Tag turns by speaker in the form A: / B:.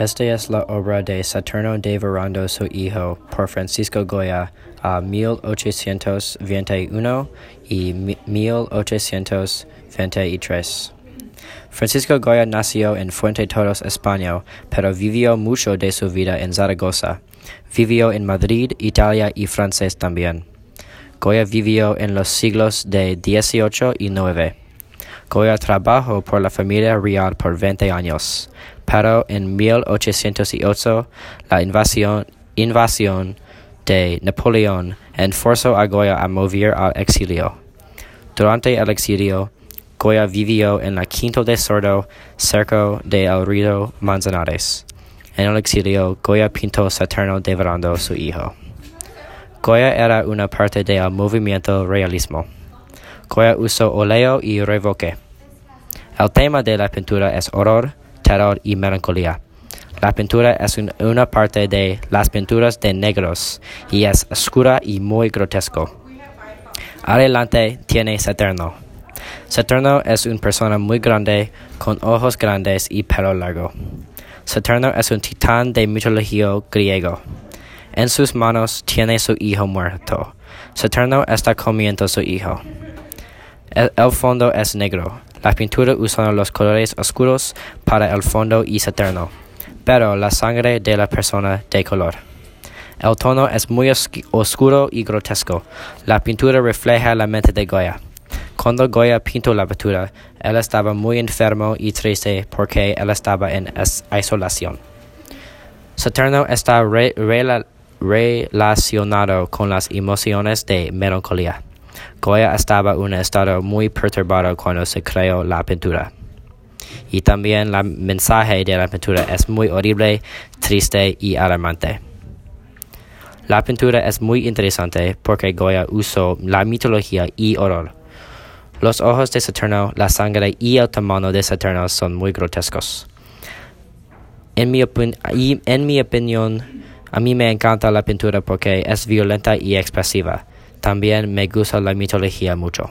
A: Esta es la obra de Saturno de Verando su hijo por Francisco Goya a 1821 y 1823. Francisco Goya nació en Fuente Todos, España, pero vivió mucho de su vida en Zaragoza. Vivió en Madrid, Italia y Francés también. Goya vivió en los siglos de 18 y 9. Goya trabajó por la familia real por 20 años, pero en 1808 la invasión, de Napoleón enforzó a Goya a mover al exilio. Durante el exilio, Goya vivió en la Quinto de Sordo, cerca de El Río Manzanares. En el exilio, Goya pintó Saturno devorando su hijo. Goya era una parte del movimiento realismo. Goya usó óleo y revoque. El tema de la pintura es horror, terror y melancolía. La pintura es un, una parte de las pinturas de negros y es oscura y muy grotesco. Adelante tiene Saturno. Saturno es una persona muy grande, con ojos grandes y pelo largo. Saturno es un titán de mitología griego. En sus manos tiene su hijo muerto. Saturno está comiendo su hijo. El, fondo es negro. La pintura usa los colores oscuros para el fondo y Saturno, pero la sangre de la persona de color. El tono es muy oscuro y grotesco. La pintura refleja la mente de Goya. Cuando Goya pintó la pintura, él estaba muy enfermo y triste porque él estaba en isolación. Saturno está re, re, relacionado con las emociones de melancolía. Goya estaba en un estado muy perturbado cuando se creó la pintura. Y también el mensaje de la pintura es muy horrible, triste y alarmante. La pintura es muy interesante porque Goya usó la mitología y horror. Los ojos de Saturno, la sangre y el tamaño de Saturno son muy grotescos. En mi, en mi opinión, a mí me encanta la pintura porque es violenta y expresiva. También me gusta la mitología mucho.